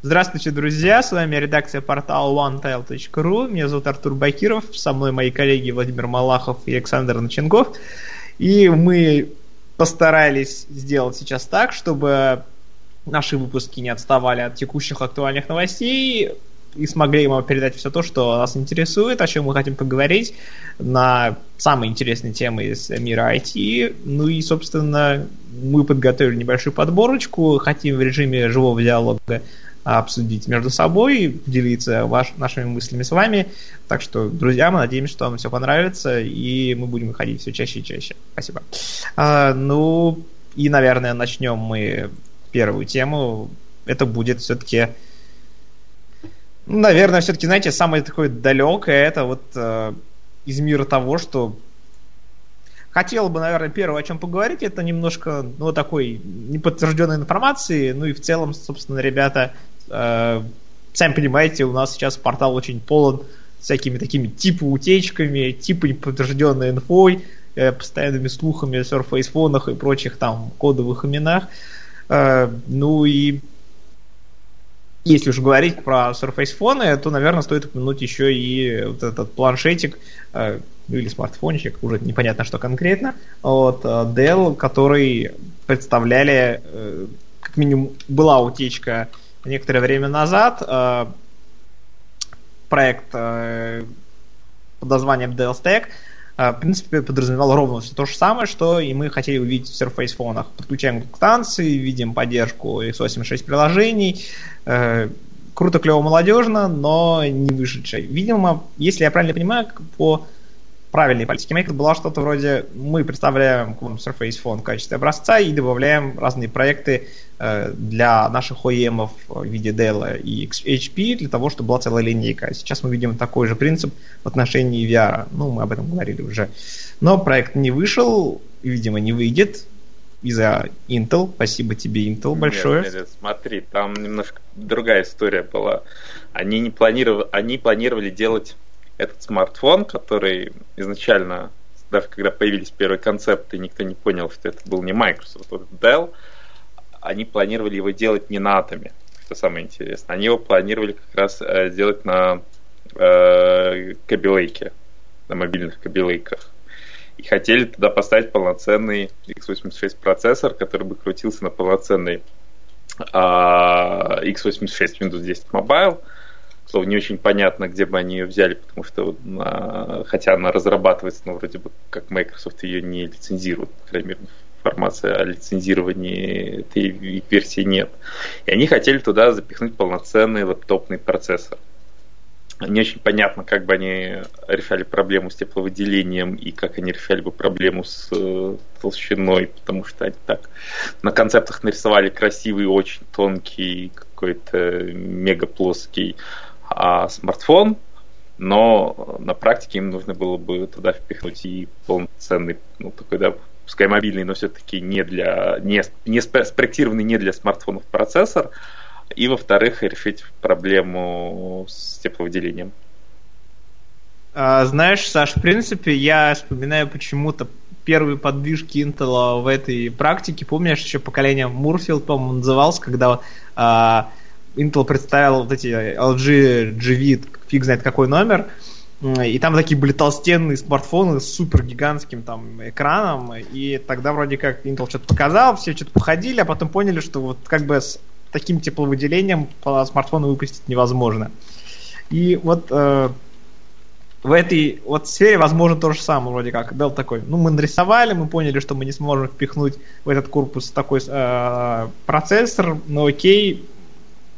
Здравствуйте, друзья! С вами редакция портала onetail.ru. Меня зовут Артур Бакиров, со мной мои коллеги Владимир Малахов и Александр Наченгов. И мы постарались сделать сейчас так, чтобы наши выпуски не отставали от текущих актуальных новостей и смогли ему передать все то, что нас интересует, о чем мы хотим поговорить на самые интересные темы из мира IT. Ну и, собственно, мы подготовили небольшую подборочку, хотим в режиме живого диалога обсудить между собой, делиться ваш, нашими мыслями с вами. Так что, друзья, мы надеемся, что вам все понравится, и мы будем выходить все чаще и чаще. Спасибо. А, ну, и, наверное, начнем мы первую тему. Это будет все-таки наверное, все-таки, знаете, самое такое далекое это вот э, из мира того, что хотел бы, наверное, первое, о чем поговорить, это немножко, ну, такой неподтвержденной информации, ну и в целом, собственно, ребята, э, сами понимаете, у нас сейчас портал очень полон всякими такими типа утечками, типа неподтвержденной инфой, э, постоянными слухами о Surface фонах и прочих там кодовых именах. Э, ну и если уж говорить про Surface фоны, то, наверное, стоит упомянуть еще и вот этот планшетик, э, ну или смартфончик, уже непонятно, что конкретно, от э, Dell, который представляли, э, как минимум, была утечка некоторое время назад, проект под названием Dell Stack, в принципе, подразумевал ровно все то же самое, что и мы хотели увидеть в Surface фонах. Подключаем к станции, видим поддержку x86 приложений, Э, круто, клево, молодежно, но не вышедшей. Видимо, если я правильно понимаю, по правильной политике Maker была что-то вроде мы представляем к вам Surface Phone в качестве образца и добавляем разные проекты э, для наших OEM в виде Dell и HP для того, чтобы была целая линейка. Сейчас мы видим такой же принцип в отношении VR. Ну, мы об этом говорили уже. Но проект не вышел, видимо, не выйдет из-за Intel. Спасибо тебе, Intel, большое. Нет, нет, смотри, там немножко другая история была. Они не планировали, они планировали делать этот смартфон, который изначально, даже когда появились первые концепты, никто не понял, что это был не Microsoft, это Dell. Они планировали его делать не на атоме, что самое интересное. Они его планировали как раз э, сделать на э, кабелейке, на мобильных кабелейках и хотели туда поставить полноценный x86 процессор, который бы крутился на полноценный а, x86 Windows 10 Mobile. Слово не очень понятно, где бы они ее взяли, потому что, а, хотя она разрабатывается, но вроде бы как Microsoft ее не лицензирует, по крайней мере, информации о лицензировании этой версии нет. И они хотели туда запихнуть полноценный лэптопный процессор не очень понятно, как бы они решали проблему с тепловыделением и как они решали бы проблему с э, толщиной, потому что они так на концептах нарисовали красивый, очень тонкий, какой-то мега плоский а, смартфон, но на практике им нужно было бы туда впихнуть и полноценный, ну, такой, да, пускай мобильный, но все-таки не для, не, не спроектированный не для смартфонов процессор, и, во-вторых, решить проблему с тепловыделением. А, знаешь, Саш, в принципе, я вспоминаю почему-то первые подвижки Intel в этой практике. Помнишь, еще поколение Мурфилд, по-моему, назывался, когда а, Intel представил вот эти LG GV, фиг знает какой номер, и там такие были толстенные смартфоны с супер гигантским там экраном, и тогда вроде как Intel что-то показал, все что-то походили, а потом поняли, что вот как бы с таким тепловыделением по смартфону выпустить невозможно. И вот э, в этой вот сфере возможно то же самое, вроде как. Dell такой, ну мы нарисовали, мы поняли, что мы не сможем впихнуть в этот корпус такой э, процессор, но окей,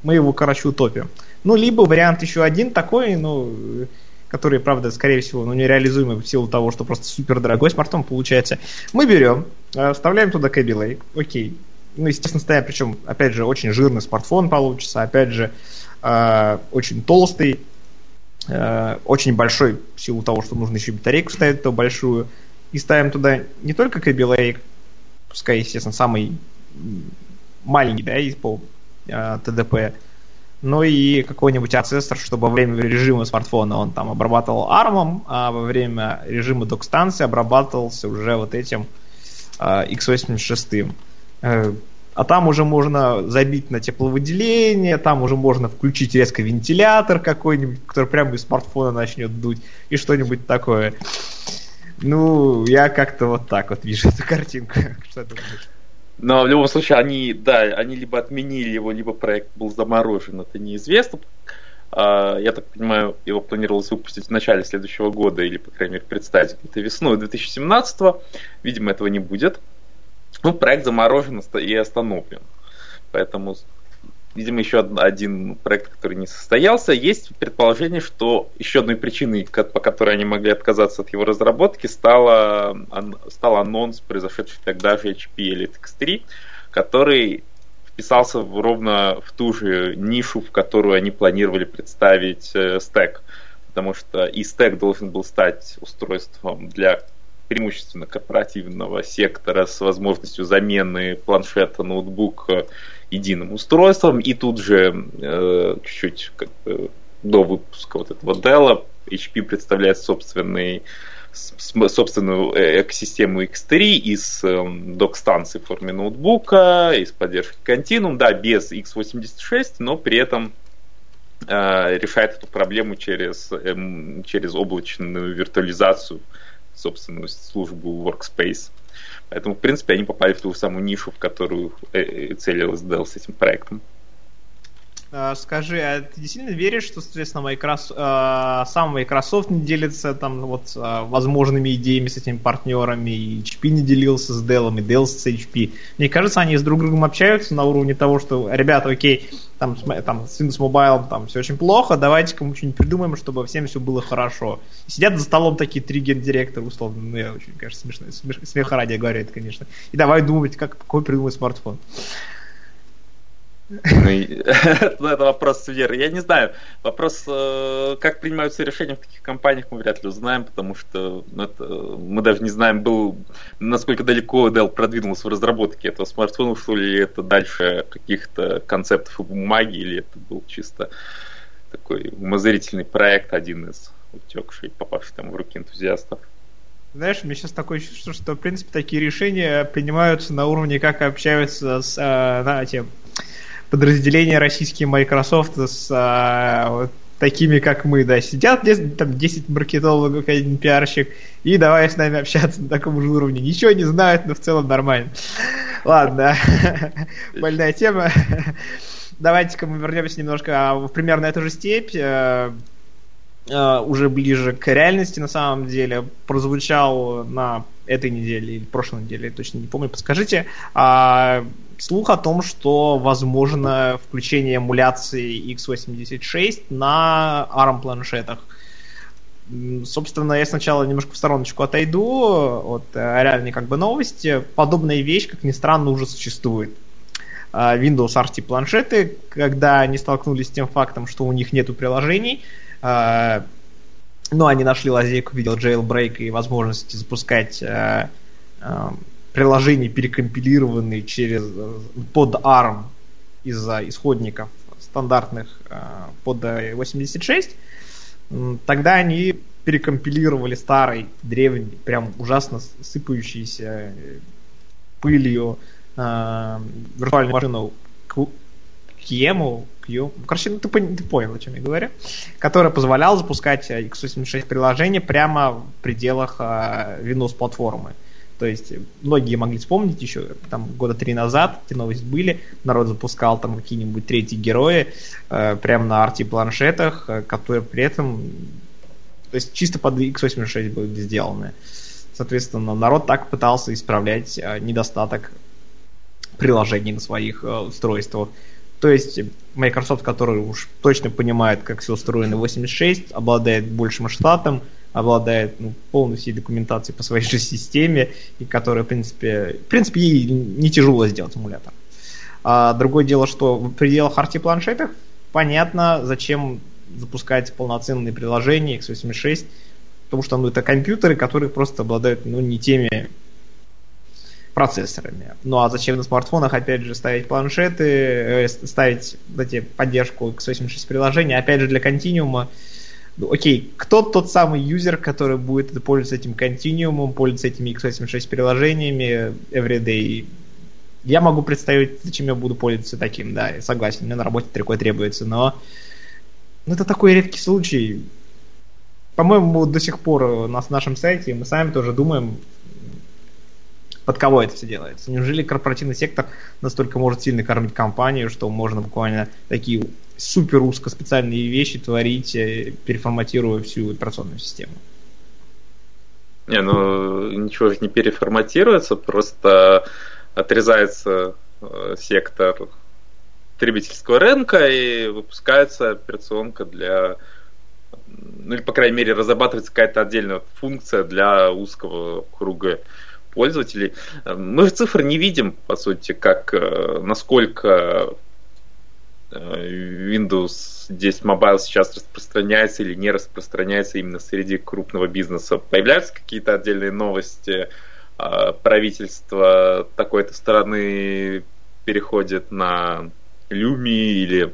мы его, короче, утопим. Ну, либо вариант еще один такой, ну, который, правда, скорее всего, ну, нереализуемый в силу того, что просто супер дорогой смартфон получается. Мы берем, э, вставляем туда Lake, окей, ну, естественно, стоя, причем, опять же, очень жирный смартфон получится, опять же, э, очень толстый, э, очень большой, в силу того, что нужно еще батарейку ставить, то большую, и ставим туда не только Lake, пускай, естественно, самый маленький, да, из по ТДП, но и какой-нибудь процессор, чтобы во время режима смартфона он там обрабатывал ARM, а во время режима док-станции обрабатывался уже вот этим э, x86. Э, а там уже можно забить на тепловыделение, там уже можно включить резко вентилятор какой-нибудь, который прямо из смартфона начнет дуть, и что-нибудь такое. Ну, я как-то вот так вот вижу эту картинку. Что думаешь? Но в любом случае, они, да, они либо отменили его, либо проект был заморожен, это неизвестно. А, я так понимаю, его планировалось выпустить в начале следующего года, или, по крайней мере, представить где-то весной 2017 -го. Видимо, этого не будет. Ну, проект заморожен и остановлен. Поэтому, видимо, еще один проект, который не состоялся. Есть предположение, что еще одной причиной, по которой они могли отказаться от его разработки, стала, стал анонс, произошедший тогда же HP Elite X3, который вписался в, ровно в ту же нишу, в которую они планировали представить э, стек. Потому что и стек должен был стать устройством для преимущественно корпоративного сектора с возможностью замены планшета, ноутбука единым устройством. И тут же э, чуть-чуть как бы, до выпуска вот этого Dell HP представляет собственный собственную э, экосистему X3 из эм, док-станций в форме ноутбука, из поддержки Continuum, да, без x86, но при этом э, решает эту проблему через, э, через облачную виртуализацию собственную службу Workspace. Поэтому, в принципе, они попали в ту самую нишу, в которую э, целилась Dell с этим проектом. А, скажи, а ты действительно веришь, что, соответственно, Microsoft, э, сам Microsoft не делится там вот э, возможными идеями с этими партнерами, и HP не делился с Dell, и Dell с HP? Мне кажется, они с друг другом общаются на уровне того, что, ребята, окей, там, там с Windows Mobile там все очень плохо, давайте-ка мы что-нибудь придумаем, чтобы всем все было хорошо. И сидят за столом такие три гендиректора, условно, ну, я очень, кажется, смешно, смех, ради говорю это, конечно. И давай думать, как, какой придумать смартфон. Ну, ну, это вопрос веры. Я не знаю. Вопрос, э, как принимаются решения в таких компаниях, мы вряд ли узнаем, потому что ну, мы даже не знаем, был, насколько далеко Dell продвинулся в разработке этого смартфона, что ли это дальше каких-то концептов и бумаги, или это был чисто такой умозрительный проект, один из утекший, попавший там в руки энтузиастов. Знаешь, меня сейчас такое чувство, что, в принципе, такие решения принимаются на уровне, как общаются с э, на, тем, подразделения российские Microsoft с а, вот, такими, как мы, да, сидят там 10 маркетологов, один пиарщик, и давай с нами общаться на таком же уровне. Ничего не знают, но в целом нормально. Ладно, больная тема. Давайте-ка мы вернемся немножко а, в примерно эту же степь э, уже ближе к реальности на самом деле прозвучал на этой неделе или прошлой неделе, точно не помню, подскажите, а, слух о том, что возможно включение эмуляции x86 на ARM планшетах. Собственно, я сначала немножко в стороночку отойду от э, реальной как бы новости. Подобная вещь, как ни странно, уже существует. А, Windows RT планшеты, когда они столкнулись с тем фактом, что у них нету приложений, а, но они нашли лазейку в виде jailbreak и возможности запускать э, приложений, перекомпилированные через, под ARM из-за исходников стандартных э, под 86, тогда они перекомпилировали старый, древний, прям ужасно сыпающийся пылью э, виртуальную машину Кьему, Q, короче, ну, ты, ты понял, о чем я говорю, которая позволяла запускать x86 приложения прямо в пределах э, Windows платформы. То есть многие могли вспомнить еще там года три назад эти новости были, народ запускал там какие-нибудь третьи герои э, прямо на арти планшетах, э, которые при этом то есть чисто под x86 были сделаны. Соответственно, народ так пытался исправлять э, недостаток приложений на своих э, устройствах. То есть Microsoft, который уж точно понимает, как все устроено 86, обладает большим штатом, обладает ну, полной всей документацией по своей же системе, и которая, в принципе, в принципе, ей не тяжело сделать эмулятор. А другое дело, что в пределах RT планшетах понятно, зачем запускать полноценные приложения x86, потому что ну, это компьютеры, которые просто обладают ну, не теми процессорами. Ну а зачем на смартфонах, опять же, ставить планшеты, э, ставить эти, поддержку x86 приложения, опять же, для континуума, ну, окей, кто тот самый юзер, который будет пользоваться этим континуумом, пользоваться этими x86 приложениями everyday, я могу представить, зачем я буду пользоваться таким, да, я согласен, мне на работе такое требуется, но ну, это такой редкий случай. По-моему, до сих пор на нашем сайте мы сами тоже думаем, под кого это все делается. Неужели корпоративный сектор настолько может сильно кормить компанию, что можно буквально такие супер узкоспециальные вещи творить, э, переформатируя всю операционную систему? Не, ну ничего же не переформатируется, просто отрезается э, сектор потребительского рынка и выпускается операционка для ну или, по крайней мере, разрабатывается какая-то отдельная функция для узкого круга пользователей. Мы же цифры не видим, по сути, как э, насколько э, Windows 10 Mobile сейчас распространяется или не распространяется именно среди крупного бизнеса. Появляются какие-то отдельные новости, а, правительство такой-то страны переходит на Люми или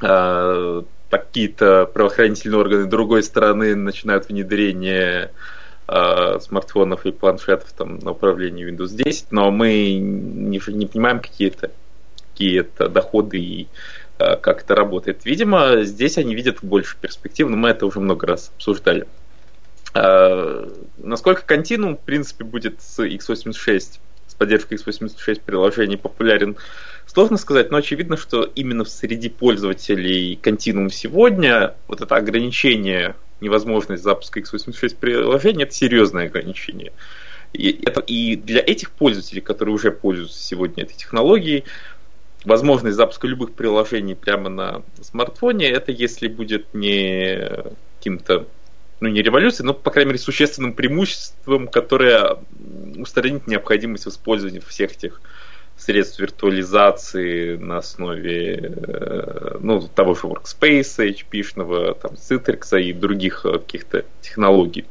а, какие-то правоохранительные органы другой страны начинают внедрение э, смартфонов и планшетов там, на управлении Windows 10, но мы не, не понимаем какие-то какие это доходы и э, как это работает. Видимо, здесь они видят больше перспектив, но мы это уже много раз обсуждали. Э, насколько Continuum, в принципе, будет с x86, с поддержкой x86 приложений популярен, сложно сказать, но очевидно, что именно среди пользователей Continuum сегодня вот это ограничение невозможность запуска x86 приложения, это серьезное ограничение. И, это, и для этих пользователей, которые уже пользуются сегодня этой технологией, возможность запуска любых приложений прямо на смартфоне, это если будет не каким-то, ну не революцией, но, по крайней мере, существенным преимуществом, которое устранит необходимость в использовании всех этих средств виртуализации на основе э, ну, того же Workspace, HP-шного, там, Citrix и других э, каких-то технологий,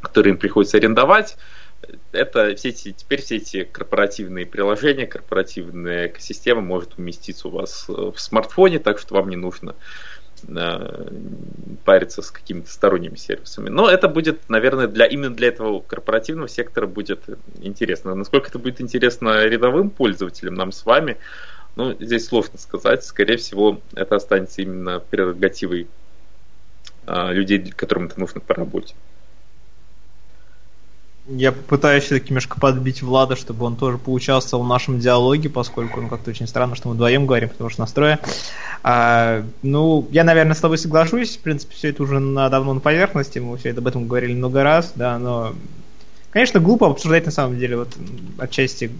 которые им приходится арендовать. Это все эти, теперь все эти корпоративные приложения, корпоративная экосистема может уместиться у вас э, в смартфоне, так что вам не нужно э, париться с какими-то сторонними сервисами. Но это будет, наверное, для именно для этого корпоративного сектора будет интересно. Насколько это будет интересно рядовым пользователям, нам с вами, ну, здесь сложно сказать. Скорее всего, это останется именно прерогативой а, людей, которым это нужно по работе. Я пытаюсь все-таки немножко подбить Влада, чтобы он тоже поучаствовал в нашем диалоге, поскольку ну, как-то очень странно, что мы вдвоем говорим, потому что настроя. А, ну, я, наверное, с тобой соглашусь. В принципе, все это уже на, давно на поверхности. Мы все это об этом говорили много раз, да, но, конечно, глупо обсуждать на самом деле вот отчасти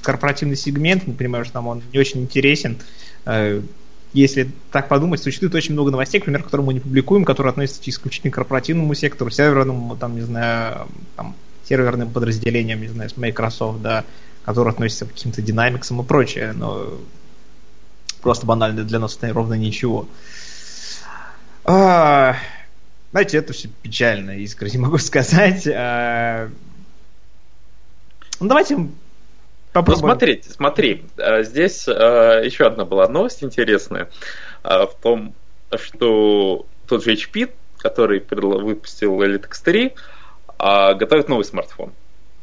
корпоративный сегмент. Мы понимаем, что нам он не очень интересен. А, если так подумать, существует очень много новостей, например, которые мы не публикуем, которые относятся исключительно к корпоративному сектору, серверному, там, не знаю, там, серверным подразделениям, не знаю, с Microsoft, да, которые относятся к каким-то динамиксам и прочее, но просто банально для нас это ровно ничего. А, знаете, это все печально, искренне могу сказать. А, ну, давайте попробуем. Ну, смотрите, смотри, а, здесь а, еще одна была новость интересная а, в том, что тот же HP, который выпустил Elite X3, а готовит новый смартфон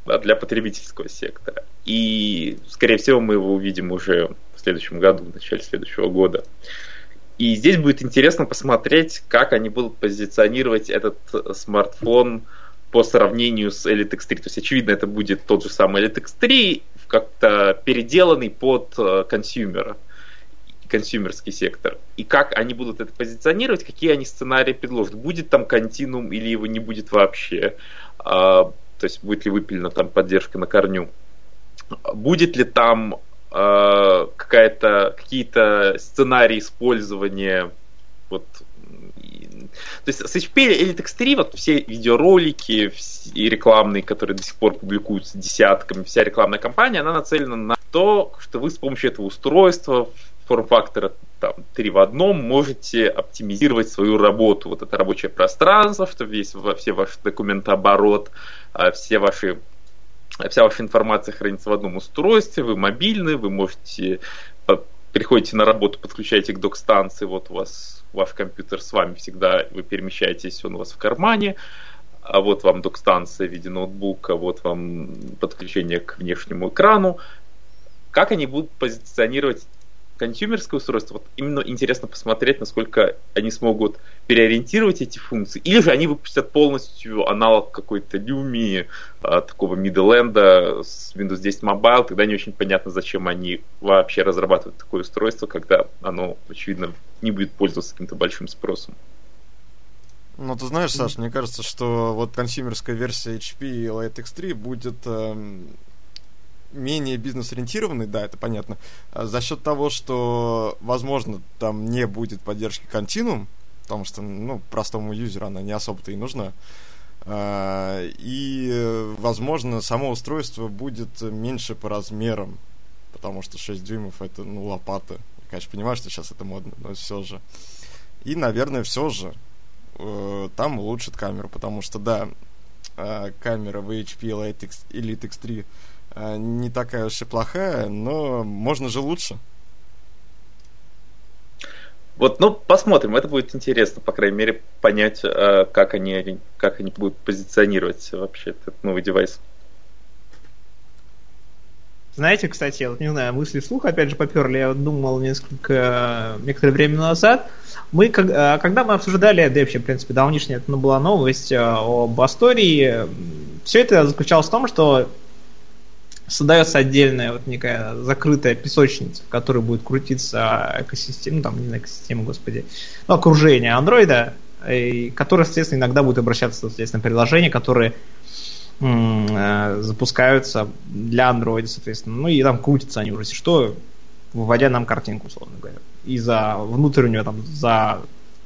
да, для потребительского сектора. И, скорее всего, мы его увидим уже в следующем году, в начале следующего года. И здесь будет интересно посмотреть, как они будут позиционировать этот смартфон по сравнению с Elite X3. То есть, очевидно, это будет тот же самый Elite X3, как-то переделанный под э, консюмера консюмерский сектор. И как они будут это позиционировать, какие они сценарии предложат. Будет там континуум или его не будет вообще. А, то есть будет ли выпилена там поддержка на корню. Будет ли там а, какая-то, какие-то сценарии использования вот то есть с HP Elite X3 вот все видеоролики и рекламные, которые до сих пор публикуются десятками, вся рекламная кампания, она нацелена на то, что вы с помощью этого устройства форм-фактора там, 3 в одном можете оптимизировать свою работу. Вот это рабочее пространство, что весь, все ваш документооборот, а, все ваши вся ваша информация хранится в одном устройстве, вы мобильны, вы можете приходите на работу, подключаете к док-станции, вот у вас ваш компьютер с вами всегда, вы перемещаетесь, он у вас в кармане, а вот вам док-станция в виде ноутбука, вот вам подключение к внешнему экрану, как они будут позиционировать консюмерское устройство, вот именно интересно посмотреть, насколько они смогут переориентировать эти функции, или же они выпустят полностью аналог какой-то Lumi, а, такого middle с Windows 10 Mobile, тогда не очень понятно, зачем они вообще разрабатывают такое устройство, когда оно, очевидно, не будет пользоваться каким-то большим спросом. Ну, ты знаешь, Саш, мне кажется, что вот консюмерская версия HP и Light X3 будет эм, менее бизнес-ориентированный, да, это понятно, а за счет того, что, возможно, там не будет поддержки Continuum, потому что, ну, простому юзеру она не особо-то и нужна. А, и, возможно, само устройство будет меньше по размерам, потому что 6 дюймов это, ну, лопата. Я, конечно, понимаю, что сейчас это модно, но все же. И, наверное, все же э, там улучшит камеру, потому что, да, э, камера в HP Elite, X, Elite X3 э, не такая уж и плохая, но можно же лучше. Вот, ну, посмотрим, это будет интересно, по крайней мере, понять, э, как они, как они будут позиционировать вообще этот новый девайс. Знаете, кстати, я вот не знаю, мысли вслух опять же поперли, я думал несколько, некоторое время назад, мы, э, когда мы обсуждали, да вообще, в принципе, давнишняя это была новость э, об Астории, все это заключалось в том, что создается отдельная вот некая закрытая песочница, в которой будет крутиться экосистема, ну там не экосистема, господи, ну окружение андроида, и, которое, соответственно, иногда будет обращаться, соответственно, приложения, которые э, запускаются для андроида, соответственно, ну и там крутятся они уже, что, выводя нам картинку, условно говоря. И за внутреннего там, за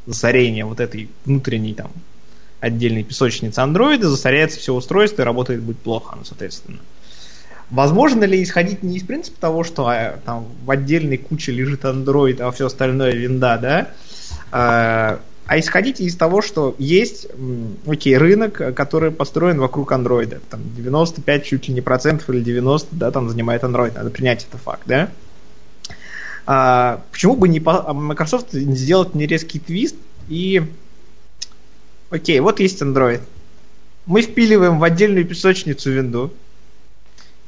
засорение вот этой внутренней там отдельной песочницы андроида засоряется все устройство и работает будет плохо, ну, соответственно. Возможно ли исходить не из принципа того, что а, там в отдельной куче лежит Android, а все остальное винда, да, а, а исходить из того, что есть, окей, рынок, который построен вокруг андроида. Там 95 чуть ли не процентов или 90, да, там занимает Android. Надо принять это факт, да? А, почему бы не по, Microsoft не сделать не резкий твист и окей, вот есть Android. Мы впиливаем в отдельную песочницу винду,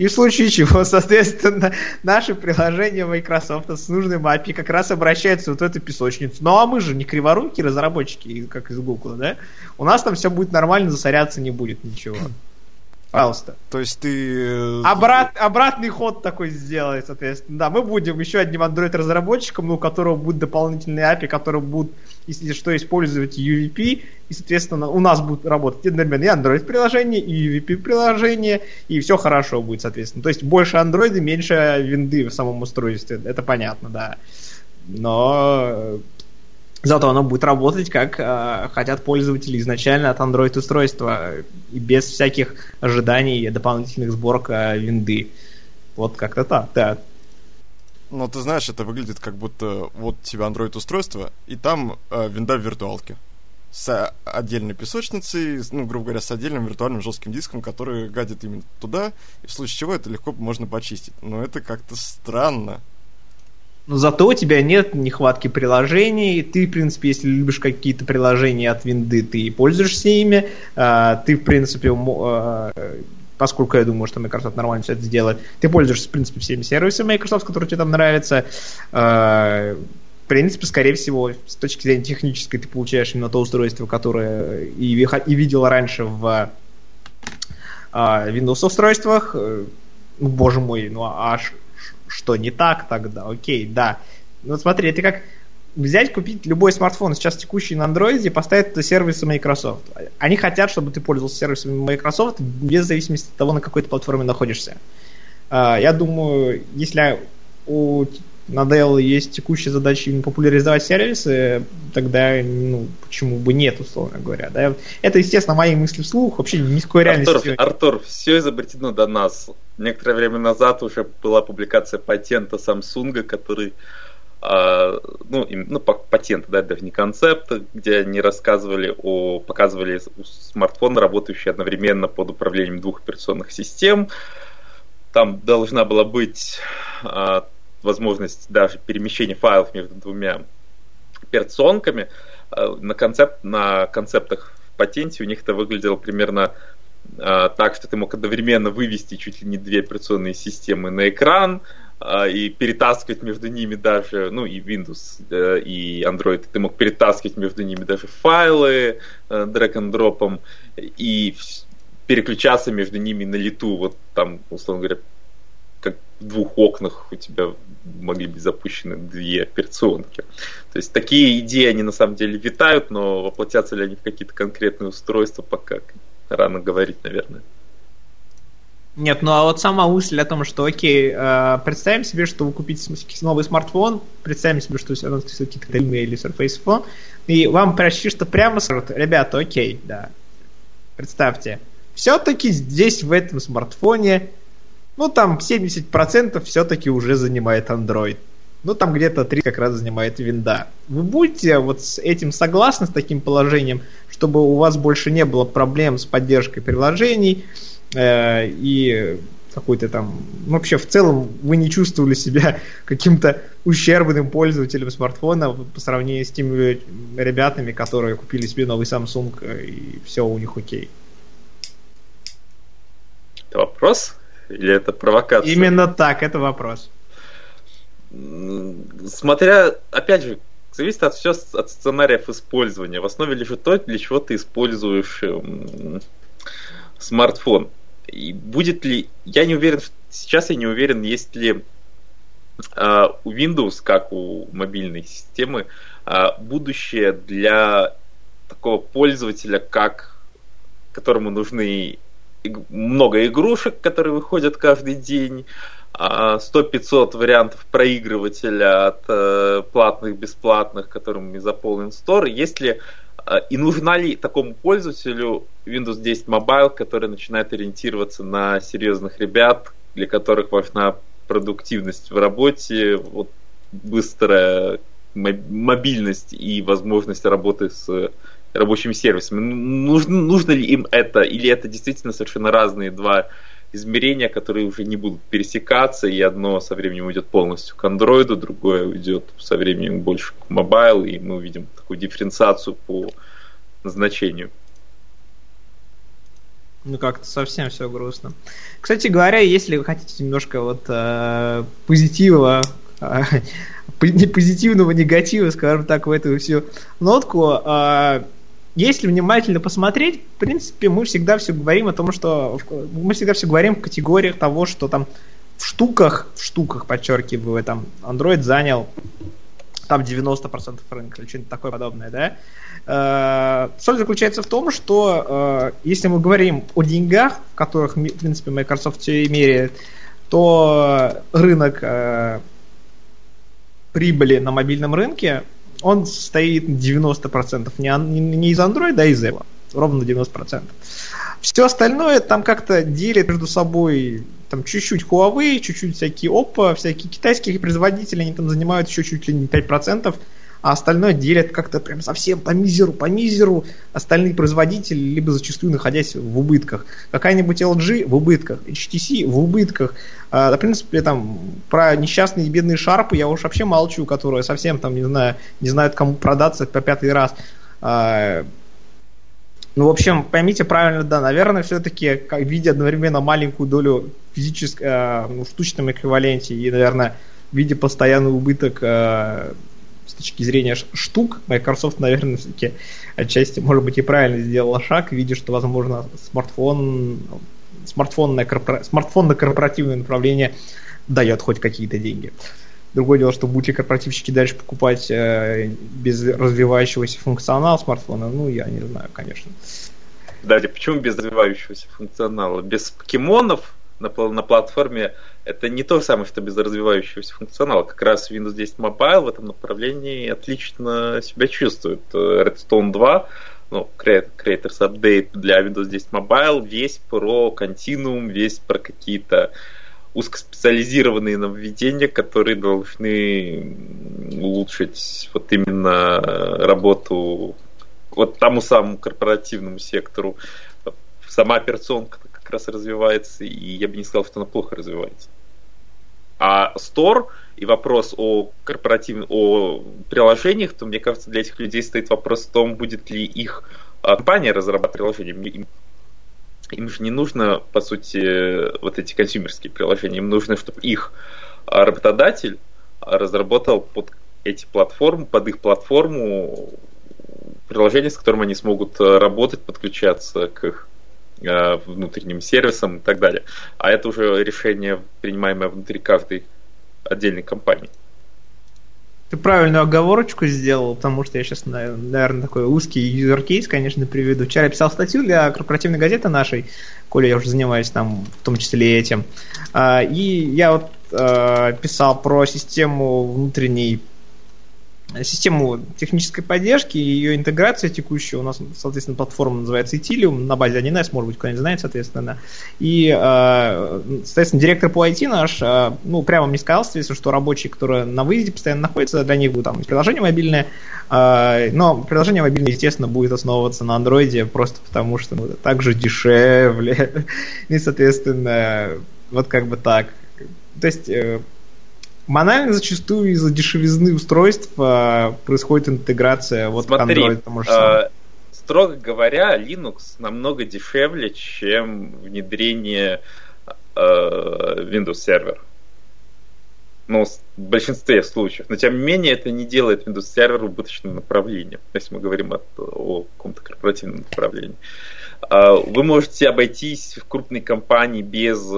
и в случае чего, соответственно, наше приложение Microsoft с нужным API как раз обращается вот в эту песочницу. Ну а мы же не криворукие разработчики, как из Google, да? У нас там все будет нормально, засоряться не будет ничего. Пожалуйста. То есть ты... Э, Обрат, обратный ход такой сделай, соответственно. Да, мы будем еще одним Android-разработчиком, у которого будут дополнительные API, которые будут, если что, использовать UVP, и, соответственно, у нас будут работать одновременно и Android-приложение, и UVP-приложение, и все хорошо будет, соответственно. То есть больше Android, меньше винды в самом устройстве, это понятно, да. Но Зато оно будет работать, как э, хотят пользователи изначально от Android устройства, и без всяких ожиданий дополнительных сборок э, винды. Вот как-то так, да. Но ты знаешь, это выглядит как будто вот у тебя Android устройство, и там э, винда в виртуалке. С отдельной песочницей, ну, грубо говоря, с отдельным виртуальным жестким диском, который гадит именно туда, и в случае чего это легко можно почистить. Но это как-то странно. Но зато у тебя нет нехватки приложений. Ты, в принципе, если любишь какие-то приложения от винды, ты пользуешься ими. А, ты, в принципе, а, поскольку я думаю, что Microsoft нормально все это сделает, ты пользуешься, в принципе, всеми сервисами Microsoft, которые тебе там нравятся. А, в принципе, скорее всего, с точки зрения технической, ты получаешь именно то устройство, которое и, и видел раньше в Windows устройствах. Ну, боже мой, ну аж что не так тогда? Окей, да. Ну смотри, это как взять, купить любой смартфон, сейчас текущий на Android, и поставить это сервисы Microsoft. Они хотят, чтобы ты пользовался сервисами Microsoft без зависимости от того, на какой ты платформе находишься. А, я думаю, если у на Dell есть текущая задача популяризовать сервисы, тогда ну, почему бы нет, условно говоря. Да? Это, естественно, мои мысли вслух, вообще низкой реальности. Артур, Артур, все изобретено до нас. Некоторое время назад уже была публикация патента Samsung, который Uh, ну, ну, патент, да, даже не концепт, где они рассказывали о, показывали смартфон, работающий одновременно под управлением двух операционных систем. Там должна была быть uh, возможность даже перемещения файлов между двумя операционками. Э, на, концепт, на концептах в патенте у них это выглядело примерно э, так, что ты мог одновременно вывести чуть ли не две операционные системы на экран, а, и перетаскивать между ними даже, ну и Windows э, и Android, ты мог перетаскивать между ними даже файлы э, drag and дропом и переключаться между ними на лету, вот там, условно говоря, как в двух окнах у тебя могли быть запущены две операционки. То есть такие идеи, они на самом деле витают, но воплотятся ли они в какие-то конкретные устройства, пока рано говорить, наверное. Нет, ну а вот сама мысль о том, что окей, э, представим себе, что вы купите новый смартфон, представим себе, что это все-таки Redmi или Surface Phone, и вам почти что прямо скажут, ребята, окей, да, представьте, все-таки здесь в этом смартфоне, ну там 70% все-таки уже занимает Android. Ну там где-то 3 как раз занимает винда. Вы будете вот с этим согласны, с таким положением, чтобы у вас больше не было проблем с поддержкой приложений, Э, и какой-то там... Ну, вообще, в целом, вы не чувствовали себя каким-то ущербным пользователем смартфона по сравнению с теми ребятами, которые купили себе новый Samsung, э, и все у них окей. Это вопрос? Или это провокация? Именно так, это вопрос. Смотря, опять же, зависит от все от сценариев использования. В основе лежит то, для чего ты используешь эм, смартфон. И будет ли... Я не уверен, сейчас я не уверен, есть ли э, у Windows, как у мобильной системы, э, будущее для такого пользователя, как которому нужны много игрушек, которые выходят каждый день, 100-500 вариантов проигрывателя от э, платных, бесплатных, которыми заполнен Store. Если а, и нужна ли такому пользователю Windows 10 Mobile, который начинает ориентироваться на серьезных ребят, для которых важна продуктивность в работе, вот быстрая мобильность и возможность работы с рабочими сервисами. Нужно, нужно ли им это, или это действительно совершенно разные два измерения, которые уже не будут пересекаться, и одно со временем уйдет полностью к андроиду, другое уйдет со временем больше к mobile, и мы увидим такую дифференциацию по назначению. Ну как-то совсем все грустно. Кстати говоря, если вы хотите немножко вот э, позитива, э, позитивного негатива, скажем так, в эту всю нотку, э, если внимательно посмотреть, в принципе, мы всегда все говорим о том, что мы всегда все говорим в категориях того, что там в штуках, в штуках, подчеркиваю, там Android занял там 90% рынка или что-нибудь такое подобное, да. Э, соль заключается в том, что э, если мы говорим о деньгах, в которых, в принципе, Microsoft все меряет, то рынок э, прибыли на мобильном рынке он состоит 90% не, не из Android, а из Apple. Ровно 90%. Все остальное там как-то делят между собой там чуть-чуть Huawei, чуть-чуть всякие Oppo, всякие китайские производители, они там занимают еще чуть ли не 5%, а остальное делят как-то прям совсем по мизеру, по мизеру. Остальные производители, либо зачастую находясь в убытках. Какая-нибудь LG в убытках, HTC в убытках. А, в принципе, там, про несчастные бедные шарпы я уж вообще молчу, которые совсем там, не знаю, не знают, кому продаться по пятый раз. А, ну, в общем, поймите правильно, да, наверное, все-таки, видя одновременно маленькую долю физической, э, ну, в штучном эквиваленте и, наверное, видя постоянный убыток э, с точки зрения штук, Microsoft, наверное, все-таки отчасти, может быть, и правильно сделала шаг, видя, что, возможно, смартфон, смартфонное, корпора... смартфонное корпоративное направление дает хоть какие-то деньги. Другое дело, что будут ли корпоративщики дальше покупать э, без развивающегося функционала смартфона, ну, я не знаю, конечно. Да, почему без развивающегося функционала? Без покемонов на, на платформе это не то самое, что без развивающегося функционала. Как раз Windows 10 Mobile в этом направлении отлично себя чувствует. Redstone 2, ну, Creators Update для Windows 10 Mobile, весь про континуум, весь про какие-то узкоспециализированные нововведения, которые должны улучшить вот именно работу вот тому самому корпоративному сектору. Сама операционка раз развивается, и я бы не сказал, что она плохо развивается. А Store и вопрос о корпоративных, о приложениях, то мне кажется, для этих людей стоит вопрос в том, будет ли их а, компания разрабатывать приложения. Им, им же не нужно, по сути, вот эти консюмерские приложения, им нужно, чтобы их а работодатель разработал под эти платформы, под их платформу приложение, с которым они смогут э, работать, подключаться к их внутренним сервисам и так далее. А это уже решение, принимаемое внутри каждой отдельной компании. Ты правильную оговорочку сделал, потому что я сейчас, наверное, такой узкий юзер-кейс, конечно, приведу. Вчера я писал статью для корпоративной газеты нашей, коли я уже занимаюсь там, в том числе этим. А, и я вот э, писал про систему внутренней систему технической поддержки и ее интеграция текущая. У нас, соответственно, платформа называется Etilium, на базе 1С, может быть, кто-нибудь знает, соответственно. И, э, соответственно, директор по IT наш, э, ну, прямо мне сказал, соответственно, что рабочие, которые на выезде постоянно находятся, для них будет там приложение мобильное, э, но приложение мобильное, естественно, будет основываться на андроиде, просто потому что ну, так же дешевле. И, соответственно, вот как бы так. То есть Банально зачастую из-за дешевизны устройств а, происходит интеграция вот Смотри, к Android. Тому же э, строго говоря, Linux намного дешевле, чем внедрение э, Windows Server. Ну, в большинстве случаев. Но тем не менее, это не делает Windows Server убыточным направлением, если мы говорим о, о каком-то корпоративном направлении. Э, вы можете обойтись в крупной компании без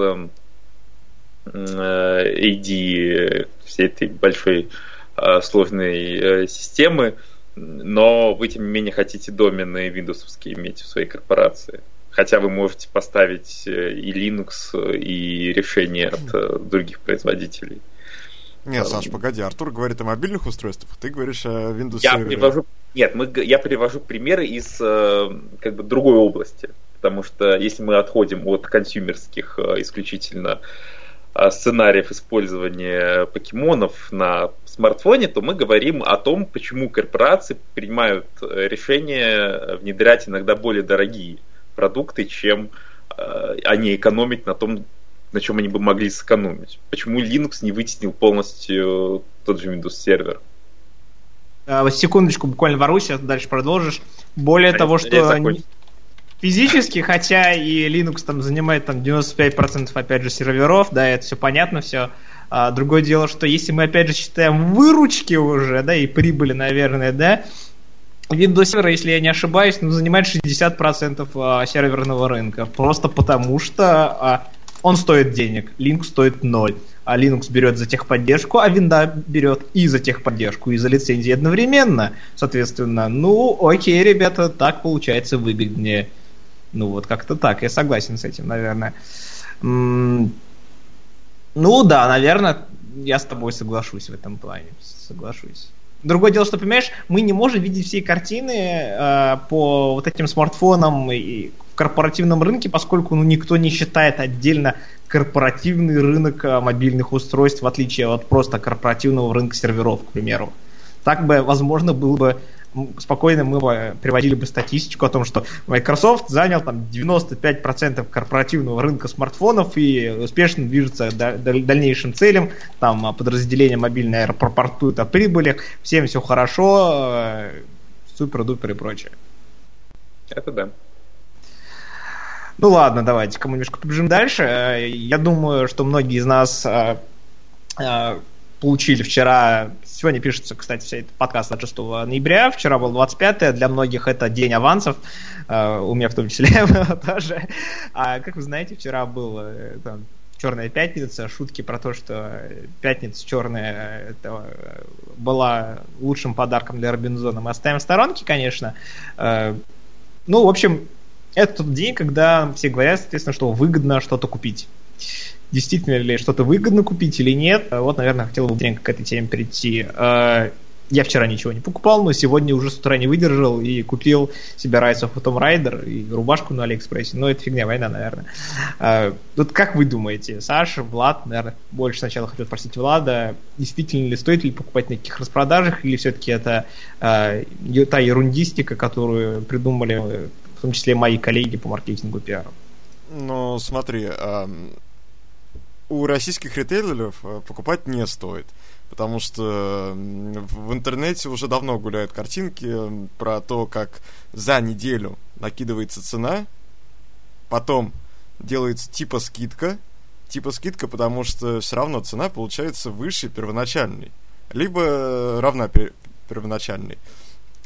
AD всей этой большой а, сложной э, системы, но вы, тем не менее, хотите домены Windows иметь в своей корпорации. Хотя вы можете поставить э, и Linux, и решения от э, других производителей. Нет, Саш, погоди, Артур говорит о мобильных устройствах, ты говоришь о Windows я привожу, Нет, мы, я привожу примеры из как бы другой области. Потому что если мы отходим от консюмерских исключительно Э, сценариев использования покемонов на смартфоне, то мы говорим о том, почему корпорации принимают э, решение внедрять иногда более дорогие продукты, чем э, они экономить на том, на чем они бы могли сэкономить. Почему Linux не вытеснил полностью тот же Windows сервер? Секундочку, буквально ворвусь, сейчас дальше продолжишь. Более Конечно, того, что физически, хотя и Linux там занимает там 95% опять же серверов, да, это все понятно, все. А, другое дело, что если мы опять же считаем выручки уже, да, и прибыли, наверное, да, Windows сервер, если я не ошибаюсь, ну, занимает 60% а, серверного рынка. Просто потому что а, он стоит денег, Linux стоит ноль. А Linux берет за техподдержку, а Винда берет и за техподдержку, и за лицензии одновременно. Соответственно, ну, окей, ребята, так получается выгоднее. Ну вот как-то так, я согласен с этим, наверное. Ну да, наверное, я с тобой соглашусь в этом плане. Соглашусь. Другое дело, что, понимаешь, мы не можем видеть все картины э, по вот этим смартфонам и в корпоративном рынке, поскольку ну, никто не считает отдельно корпоративный рынок э, мобильных устройств, в отличие от просто корпоративного рынка серверов, к примеру. Так бы, возможно, было бы спокойно мы бы приводили бы статистику о том, что Microsoft занял там 95% корпоративного рынка смартфонов и успешно движется к дальнейшим целям, там а, подразделение мобильное рапортует о прибылях, всем все хорошо, э, супер-дупер и прочее. Это да. Ну ладно, давайте-ка мы немножко побежим дальше. Э, я думаю, что многие из нас э, получили вчера, сегодня пишется, кстати, вся этот подкаст 26 ноября, вчера был 25 для многих это день авансов, uh, у меня в том числе тоже. А как вы знаете, вчера был э, там, Черная пятница, шутки про то, что пятница черная это была лучшим подарком для Робинзона. Мы оставим в сторонке, конечно. Uh, ну, в общем, это тот день, когда все говорят, соответственно, что выгодно что-то купить действительно ли что-то выгодно купить или нет. Вот, наверное, хотел бы к этой теме перейти. А, я вчера ничего не покупал, но сегодня уже с утра не выдержал и купил себе Rise of Tomb Raider и рубашку на Алиэкспрессе. Но это фигня, война, наверное. А, вот как вы думаете, Саша, Влад, наверное, больше сначала хотел спросить Влада, действительно ли стоит ли покупать на каких распродажах, или все-таки это та ерундистика, которую придумали в том числе мои коллеги по маркетингу пиару? Ну, смотри, у российских ритейлеров э, покупать не стоит. Потому что в интернете уже давно гуляют картинки про то, как за неделю накидывается цена, потом делается типа скидка, типа скидка, потому что все равно цена получается выше первоначальной. Либо равна первоначальной.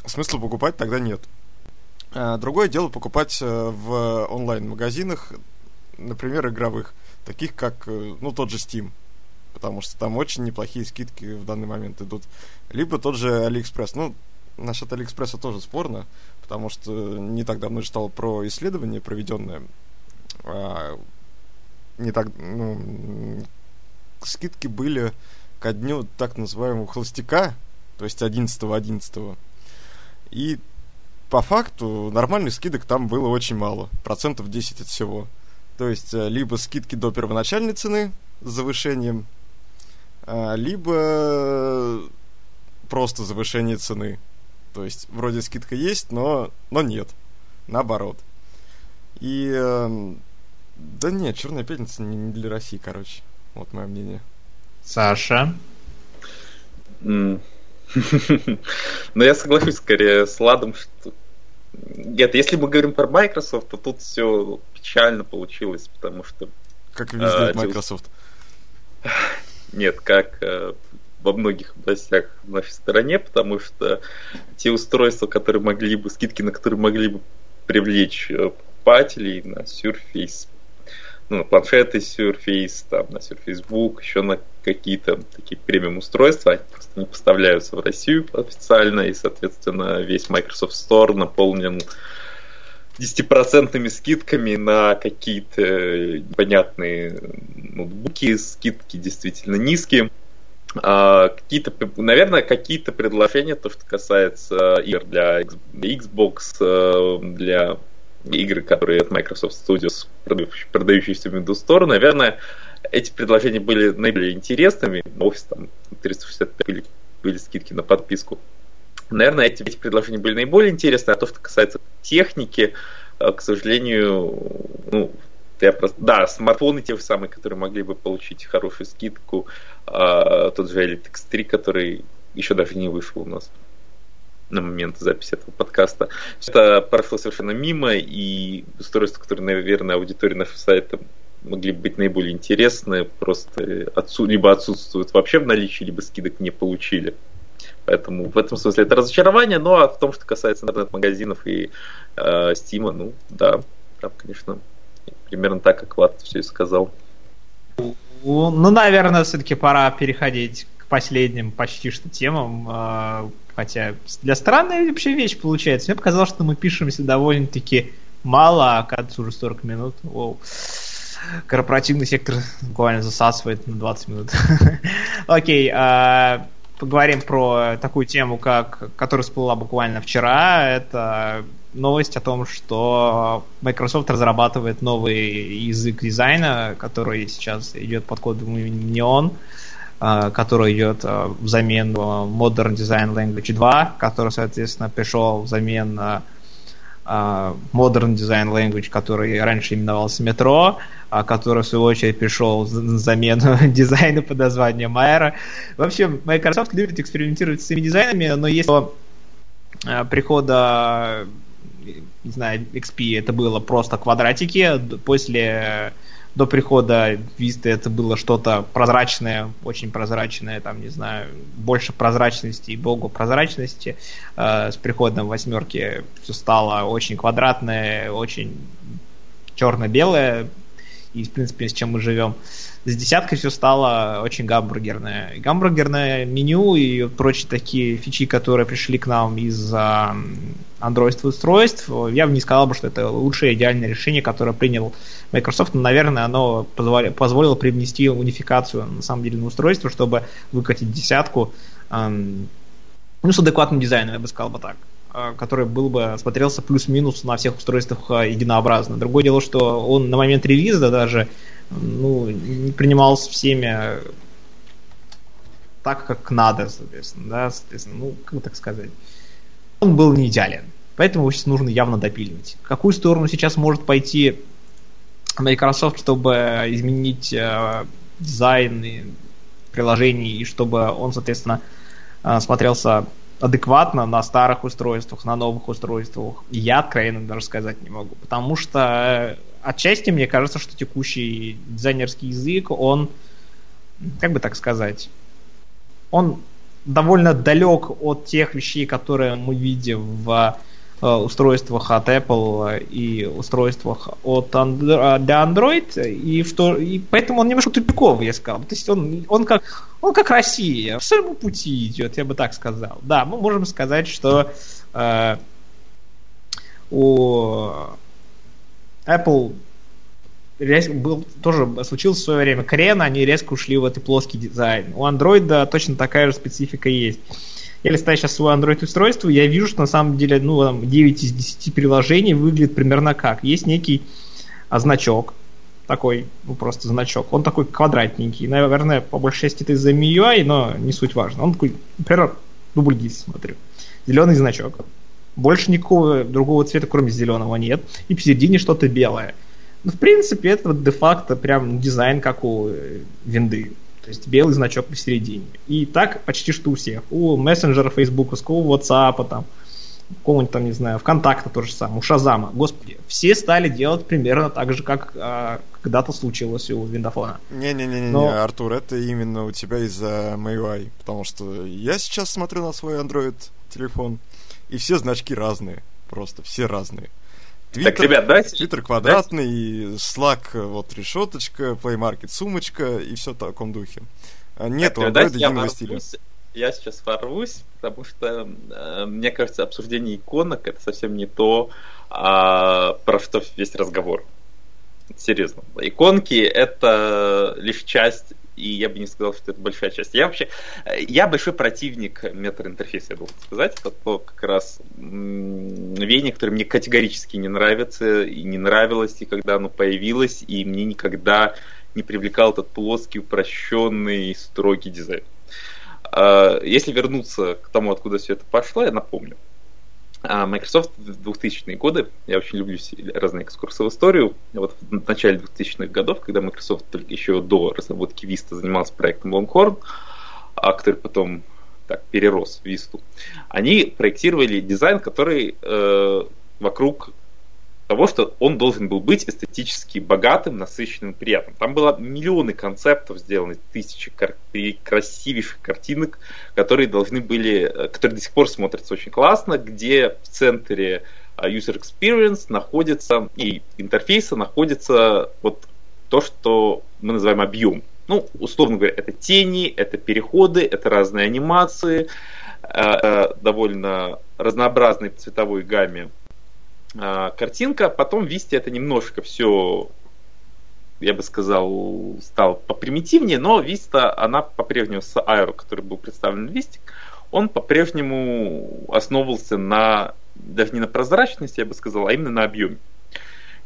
Смысла покупать тогда нет. А, другое дело покупать э, в онлайн-магазинах, например, игровых, таких как, э, ну, тот же Steam, потому что там очень неплохие скидки в данный момент идут. Либо тот же AliExpress. Ну, насчет Алиэкспресса тоже спорно, потому что не так давно читал про исследование, проведенное. А, не так, ну, скидки были ко дню так называемого холостяка, то есть 11 -го, И по факту нормальных скидок там было очень мало, процентов 10 от всего. То есть э, либо скидки до первоначальной цены с завышением, а, либо просто завышение цены. То есть вроде скидка есть, но, но нет. Наоборот. И э, да нет, Черная пятница не, не для России, короче. Вот мое мнение. Саша. Mm. Но я соглашусь скорее с Ладом, что... Нет, если мы говорим про Microsoft, то тут все печально получилось, потому что... Как везде э, Microsoft. Нет, как э, во многих областях в нашей стороне, потому что те устройства, которые могли бы, скидки на которые могли бы привлечь э, покупателей на Surface ну, на планшеты Surface, там, на Surface Book, еще на какие-то такие премиум устройства, они просто не поставляются в Россию официально, и, соответственно, весь Microsoft Store наполнен 10% скидками на какие-то непонятные ноутбуки, скидки действительно низкие. А, какие-то, наверное, какие-то предложения, то, что касается игр для Xbox, э, для игры, которые от Microsoft Studios, продающиеся в Windows Store, наверное, эти предложения были наиболее интересными. Офис там 365 были, были скидки на подписку. Наверное, эти, эти предложения были наиболее интересны, а то, что касается техники, э, к сожалению, ну, я просто... Да, смартфоны те же самые, которые могли бы получить хорошую скидку, а, тот же Elite X3, который еще даже не вышел у нас на момент записи этого подкаста. Это прошло совершенно мимо, и устройства, которые, наверное, аудитории нашего сайта могли быть наиболее интересны, просто отсу- либо отсутствуют вообще в наличии, либо скидок не получили. Поэтому в этом смысле это разочарование, ну а в том, что касается интернет-магазинов и э, Стима, ну да, там, конечно, примерно так, как Влад все и сказал. Ну, наверное, все-таки пора переходить к последним почти что темам. А, Хотя для странная вообще вещь получается. Мне показалось, что мы пишемся довольно-таки мало, а оказывается уже 40 минут. Воу. Корпоративный сектор буквально засасывает на 20 минут. Окей, а, поговорим про такую тему, как, которая всплыла буквально вчера. Это новость о том, что Microsoft разрабатывает новый язык дизайна, который сейчас идет под кодом Neon. А, который идет а, взамен Modern Design Language 2, который, соответственно, пришел взамен а, Modern Design Language, который раньше именовался Metro, который, в свою очередь, пришел взамен дизайна под названием Aero. Вообще, Microsoft любит экспериментировать с своими дизайнами, но если прихода не знаю, XP это было просто квадратики, после до прихода Vista это было что-то прозрачное, очень прозрачное, там, не знаю, больше прозрачности и богу прозрачности. Э, с приходом восьмерки все стало очень квадратное, очень черно-белое, и, в принципе, с чем мы живем. С десяткой все стало очень гамбургерное. Гамбургерное меню и прочие такие фичи, которые пришли к нам из Android устройств, я бы не сказал бы, что это лучшее идеальное решение, которое принял Microsoft, но, наверное, оно позволило, позволило привнести унификацию, на самом деле, на устройство, чтобы выкатить десятку, эм, ну, с адекватным дизайном, я бы сказал бы так э, который был бы смотрелся плюс-минус на всех устройствах э, единообразно. Другое дело, что он на момент релиза даже ну, не принимался всеми так, как надо, соответственно, да, соответственно, ну, как так сказать. Он был не идеален. Поэтому его сейчас нужно явно допиливать. В какую сторону сейчас может пойти Microsoft, чтобы изменить э, дизайн приложений, и чтобы он, соответственно, э, смотрелся адекватно на старых устройствах, на новых устройствах. Я откровенно даже сказать не могу. Потому что отчасти мне кажется, что текущий дизайнерский язык, он, как бы так сказать, он довольно далек от тех вещей, которые мы видим в э, устройствах от Apple и устройствах от Android, для Android, и, в то, и поэтому он немножко тупиковый, я сказал. То есть он, он, как, он как Россия, в своем пути идет, я бы так сказал. Да, мы можем сказать, что э, у Apple был, тоже случилось в свое время крен, они резко ушли в этот плоский дизайн. У Android точно такая же специфика есть. Я листаю сейчас свое Android устройство, я вижу, что на самом деле ну, там, 9 из 10 приложений выглядит примерно как. Есть некий а, значок, такой, ну просто значок. Он такой квадратненький. Наверное, по большей части это из-за MIUI, но не суть важно. Он такой, например, дубль смотрю. Зеленый значок. Больше никакого другого цвета, кроме зеленого, нет. И посередине что-то белое. Ну, в принципе, это вот де-факто прям дизайн, как у э, винды. То есть белый значок посередине. И так почти что у всех. У мессенджера Facebook, у WhatsApp, там, какого-нибудь там, не знаю, ВКонтакта то же самое, у Шазама. Господи, все стали делать примерно так же, как а, когда-то случилось у Виндафона. Не-не-не, Но... Артур, это именно у тебя из-за MIUI. Потому что я сейчас смотрю на свой Android телефон, и все значки разные. Просто все разные. Твиттер, так, ребят, давайте... Твиттер квадратный, давайте... Slack вот решеточка, Play Market сумочка и все в таком духе. А нет у Android единого стиля. Я сейчас ворвусь, потому что э, мне кажется, обсуждение иконок это совсем не то, а, про что весь разговор. Серьезно. Иконки это лишь часть и я бы не сказал, что это большая часть. Я вообще, я большой противник метаинтерфейса, я должен сказать. Это то как раз веяние, которое мне категорически не нравится и не нравилось, и когда оно появилось, и мне никогда не привлекал этот плоский, упрощенный, строгий дизайн. А, если вернуться к тому, откуда все это пошло, я напомню. А Microsoft в 2000-е годы, я очень люблю разные экскурсы в историю, вот в начале 2000-х годов, когда Microsoft только еще до разработки Vista занимался проектом Longhorn, а который потом так перерос в Vista, они проектировали дизайн, который э, вокруг того, что он должен был быть эстетически богатым, насыщенным, приятным. Там было миллионы концептов сделаны, тысячи кар- красивейших картинок, которые должны были, э, которые до сих пор смотрятся очень классно, где в центре э, user experience находится и интерфейса находится вот то, что мы называем объем. Ну, условно говоря, это тени, это переходы, это разные анимации, э, довольно разнообразной цветовой гамме картинка. Потом в Висте это немножко все, я бы сказал, стало попримитивнее, но Vista, она по-прежнему с Aero, который был представлен в Vista, он по-прежнему основывался на, даже не на прозрачности, я бы сказал, а именно на объеме.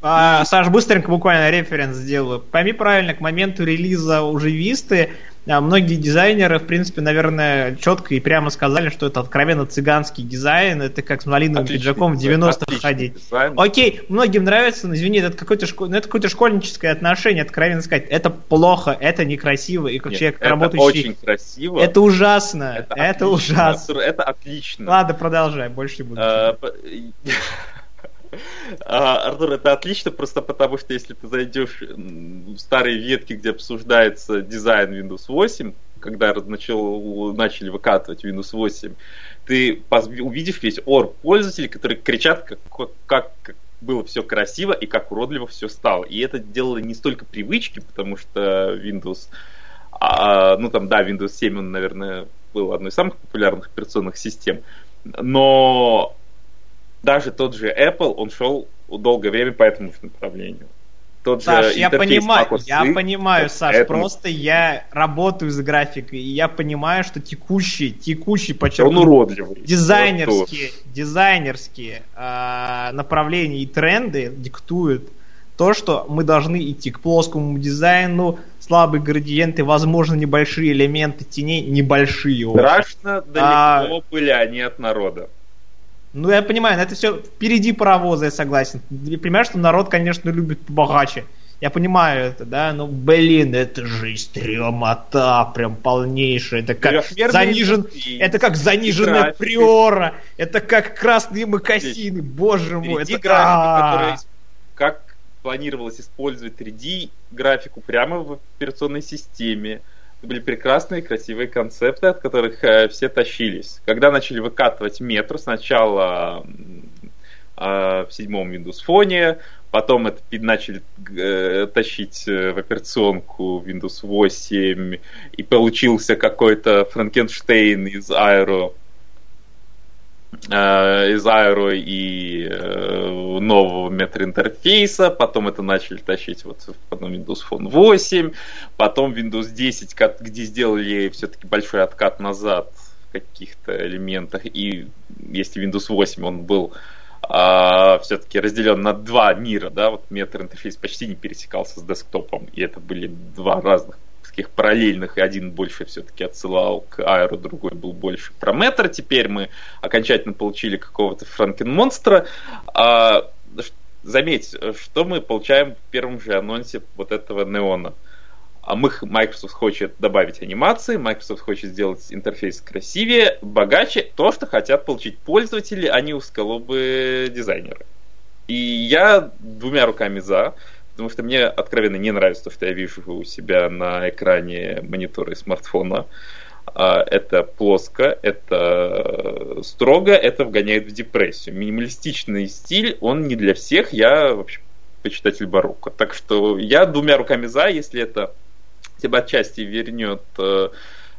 А, Саш, быстренько буквально референс сделаю. Пойми правильно, к моменту релиза уже Висты а многие дизайнеры, в принципе, наверное, четко и прямо сказали, что это откровенно цыганский дизайн, это как с малиновым отличный пиджаком в 90-х ходить. Дизайн. Окей, многим нравится, но извини, это какое-то школ... ну, это какое-то школьническое отношение, откровенно сказать, это плохо, это некрасиво, и как Нет, человек, это работающий... очень красиво. Это ужасно, это, это ужасно. Это отлично. Ладно, продолжай, больше не буду. А, А, Артур, это отлично, просто потому что если ты зайдешь в старые ветки, где обсуждается дизайн Windows 8, когда начал, начали выкатывать Windows 8, ты увидишь весь ор пользователей, которые кричат, как, как, как было все красиво и как уродливо все стало. И это делало не столько привычки, потому что Windows, а, ну там, да, Windows 7, он, наверное, был одной из самых популярных операционных систем, но даже тот же Apple, он шел долгое время по этому направлению. Тот Саш, же я понимаю, я понимаю, Саш, этому... просто я работаю с графикой, и я понимаю, что текущий, текущий, подчеркну, он уродливый. дизайнерские, дизайнерские э, направления и тренды диктуют то, что мы должны идти к плоскому дизайну, слабые градиенты, возможно, небольшие элементы теней, небольшие. Страшно далеко а... были они от народа. Ну, я понимаю, это все впереди паровоза, я согласен. Я понимаю, что народ, конечно, любит побогаче. Я понимаю это, да, но, блин, это же стремота прям полнейшая. Это как занижен, это как заниженная приора, это как красные макасины, боже мой. Это графика, как планировалось использовать 3D графику прямо в операционной системе. Были прекрасные, красивые концепты, от которых э, все тащились. Когда начали выкатывать метро, сначала э, в седьмом Windows Phone, Потом это начали э, тащить э, в операционку Windows 8, и получился какой-то Франкенштейн из Aero, из Aero и э, нового метроинтерфейса, потом это начали тащить вот потом Windows Phone 8, потом Windows 10, где сделали все-таки большой откат назад в каких-то элементах, и если Windows 8 он был а, все-таки разделен на два мира, да, вот метр-интерфейс почти не пересекался с десктопом, и это были два разных таких параллельных, и один больше все-таки отсылал к Аэро, другой был больше про метр. Теперь мы окончательно получили какого-то франкен-монстра. А, заметь, что мы получаем в первом же анонсе вот этого неона. А мы, Microsoft хочет добавить анимации, Microsoft хочет сделать интерфейс красивее, богаче, то, что хотят получить пользователи, а не узколобые дизайнеры. И я двумя руками за, потому что мне откровенно не нравится то, что я вижу у себя на экране монитора и смартфона. А, это плоско, это строго, это вгоняет в депрессию. Минималистичный стиль, он не для всех, я вообще почитатель барокко. Так что я двумя руками за, если это бы отчасти вернет э,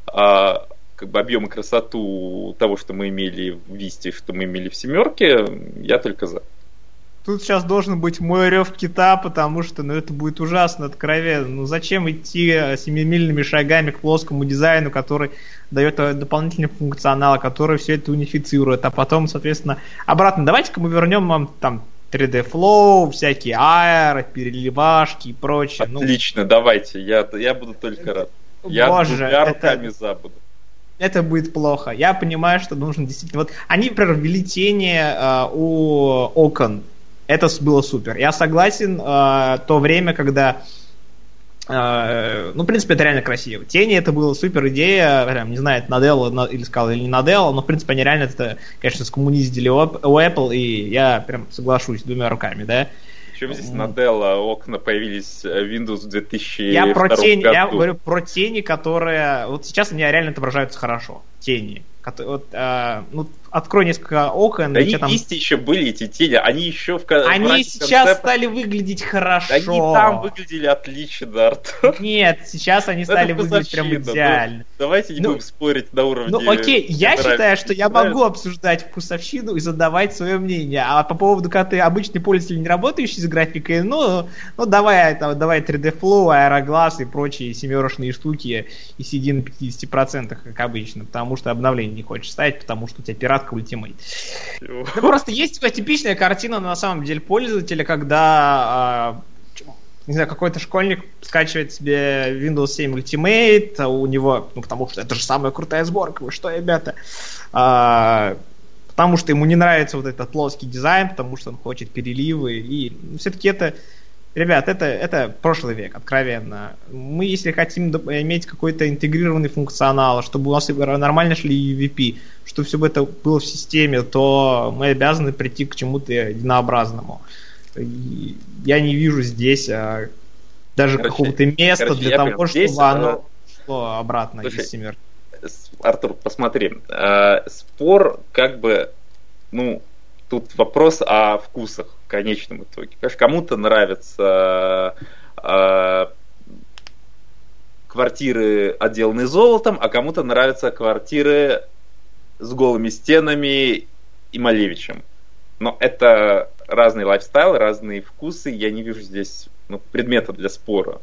а, как бы объем и красоту того, что мы имели в Висте, что мы имели в семерке, я только за. Тут сейчас должен быть мой рев кита, потому что ну, это будет ужасно откровенно. Ну зачем идти семимильными шагами к плоскому дизайну, который дает дополнительный функционал, который все это унифицирует, а потом, соответственно, обратно. Давайте-ка мы вернем вам там 3D Flow, всякие аэро, переливашки и прочее. Ну. Отлично, ну, давайте, я, я буду только рад. Я Боже, двумя руками это... забуду. Это будет плохо. Я понимаю, что нужно действительно... Вот они, например, ввели тени э, у окон. Это было супер. Я согласен, э, то время, когда Uh, ну, в принципе, это реально красиво. Тени это была супер идея, прям, не знаю, это Наделла или сказал, или не Наделла, но, в принципе, они реально это, конечно, скоммуниздили у Apple, и я прям соглашусь двумя руками, да. Причем здесь Наделла окна появились в Windows 2000 я про тени, году. Я говорю про тени, которые... Вот сейчас они реально отображаются хорошо. Тени. Вот, э, ну, открой несколько окон. Да они там... еще были эти тени, они еще в Они в сейчас концепт... стали выглядеть хорошо. Они там выглядели отлично, Артур. Нет, сейчас они стали выглядеть прям ну, идеально. Ну, давайте не ну, будем спорить на уровне... Ну окей, я считаю, что я могу обсуждать вкусовщину и задавать свое мнение. А по поводу, когда ты обычный пользователь, не работающий с графикой, ну, ну давай, там, давай 3D Flow, аэроглаз и прочие семерочные штуки и сиди на 50%, как обычно, потому что обновление не хочешь ставить, потому что у тебя пират кратко Ultimate. Ну, просто есть типичная картина на самом деле пользователя, когда э, не знаю, какой-то школьник скачивает себе Windows 7 Ultimate, а у него, ну, потому что это же самая крутая сборка, вы что, ребята? А, потому что ему не нравится вот этот плоский дизайн, потому что он хочет переливы, и ну, все-таки это Ребят, это, это прошлый век, откровенно. Мы, если хотим иметь какой-то интегрированный функционал, чтобы у нас нормально шли EVP, чтобы все это было в системе, то мы обязаны прийти к чему-то единообразному. И я не вижу здесь а, даже какого-то места короче, для того, чтобы здесь, оно а, шло обратно слушай, из семерки. Артур, посмотри, э, спор как бы, ну, тут вопрос о вкусах конечном итоге. Конечно, кому-то нравятся э, квартиры, отделанные золотом, а кому-то нравятся квартиры с голыми стенами и Малевичем. Но это разные лайфстайлы, разные вкусы. Я не вижу здесь ну, предмета для спора.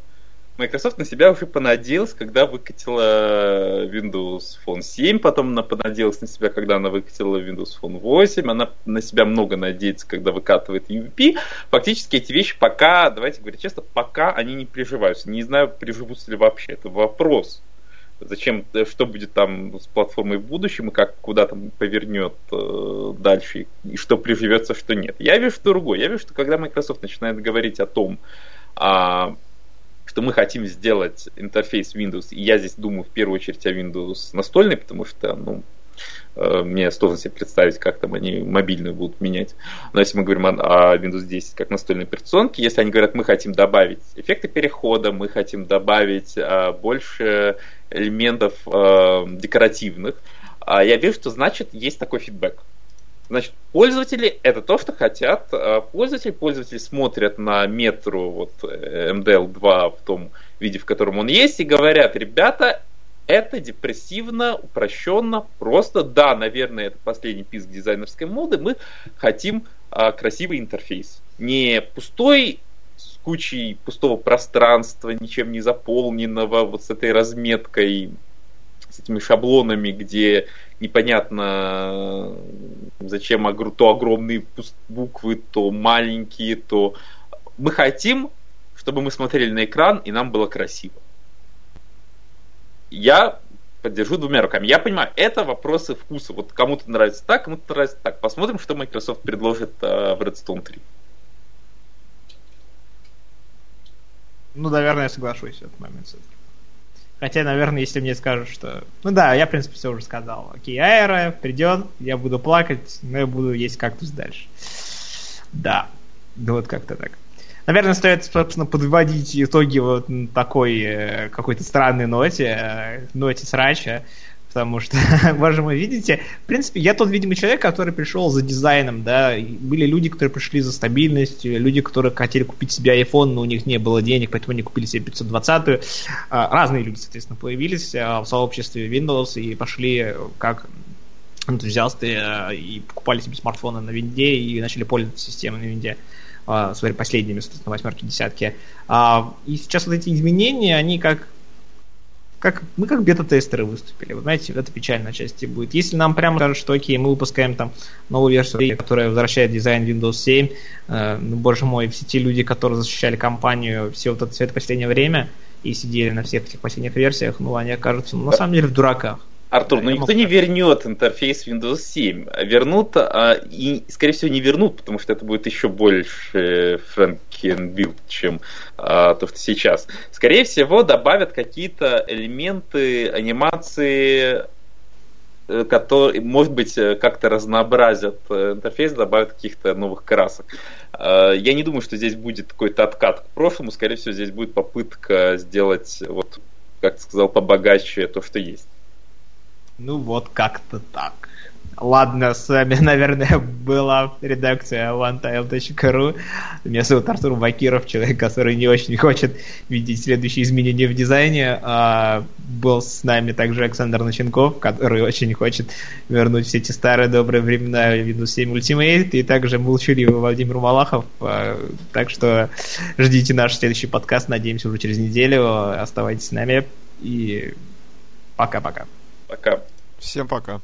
Microsoft на себя уже понадеялась, когда выкатила Windows Phone 7, потом она понадеялась на себя, когда она выкатила Windows Phone 8, она на себя много надеется, когда выкатывает UVP. Фактически эти вещи пока, давайте говорить честно, пока они не приживаются. Не знаю, приживутся ли вообще. Это вопрос. Зачем, что будет там с платформой в будущем, и как куда там повернет э, дальше, и что приживется, что нет. Я вижу другое. Я вижу, что когда Microsoft начинает говорить о том, а, что мы хотим сделать интерфейс Windows, и я здесь думаю в первую очередь о Windows настольный, потому что, ну, э, мне сложно себе представить, как там они мобильную будут менять. Но если мы говорим о, Windows 10 как настольной операционке, если они говорят, мы хотим добавить эффекты перехода, мы хотим добавить а, больше элементов а, декоративных, а, я вижу, что значит есть такой фидбэк. Значит, пользователи это то, что хотят. А, пользователи, пользователи смотрят на метру вот, MDL2 э, в том виде, в котором он есть, и говорят, ребята, это депрессивно, упрощенно, просто, да, наверное, это последний писк дизайнерской моды, мы хотим а, красивый интерфейс. Не пустой с кучей пустого пространства, ничем не заполненного, вот с этой разметкой с этими шаблонами, где непонятно, зачем то огромные буквы, то маленькие, то... Мы хотим, чтобы мы смотрели на экран, и нам было красиво. Я поддержу двумя руками. Я понимаю, это вопросы вкуса. Вот кому-то нравится так, кому-то нравится так. Посмотрим, что Microsoft предложит э, в Redstone 3. Ну, наверное, я соглашусь в этот момент этим. Хотя, наверное, если мне скажут, что... Ну да, я, в принципе, все уже сказал. Окей, аэро придет, я буду плакать, но я буду есть кактус дальше. Да, да вот как-то так. Наверное, стоит, собственно, подводить итоги вот такой э, какой-то странной ноте, э, ноте срача. Потому что, мой, видите, в принципе, я тот, видимо, человек, который пришел за дизайном, да, были люди, которые пришли за стабильностью, люди, которые хотели купить себе iPhone, но у них не было денег, поэтому они купили себе 520-ю. А, разные люди, соответственно, появились а, в сообществе Windows и пошли как энтузиасты а, и покупали себе смартфоны на винде и начали пользоваться системой на винде своими последними, соответственно, восьмерки, десятки. И сейчас вот эти изменения, они как как, мы как бета-тестеры выступили. Вы знаете, это печальная часть будет. Если нам прямо скажут, что окей, мы выпускаем там новую версию, которая возвращает дизайн Windows 7, э, ну, боже мой, все те люди, которые защищали компанию все вот это, все это последнее время и сидели на всех этих последних версиях, ну, они окажутся, ну, на самом деле, в дураках. Артур, да, ну никто не вернет интерфейс Windows 7. Вернут, а, и, скорее всего, не вернут, потому что это будет еще больше Frankenbuild, чем а, то, что сейчас. Скорее всего, добавят какие-то элементы анимации, э, которые, может быть, э, как-то разнообразят э, интерфейс, добавят каких-то новых красок. А, я не думаю, что здесь будет какой-то откат к прошлому. Скорее всего, здесь будет попытка сделать, вот, как сказал, побогаче то, что есть. Ну вот как-то так. Ладно, с вами, наверное, была редакция onetile.ru. Меня зовут Артур Бакиров, человек, который не очень хочет видеть следующие изменения в дизайне. А был с нами также Александр Наченков, который очень хочет вернуть все эти старые добрые времена Windows 7 Ultimate, и также молчаливый Владимир Малахов. А, так что ждите наш следующий подкаст, надеемся, уже через неделю. Оставайтесь с нами и пока-пока. Пока. Всем пока.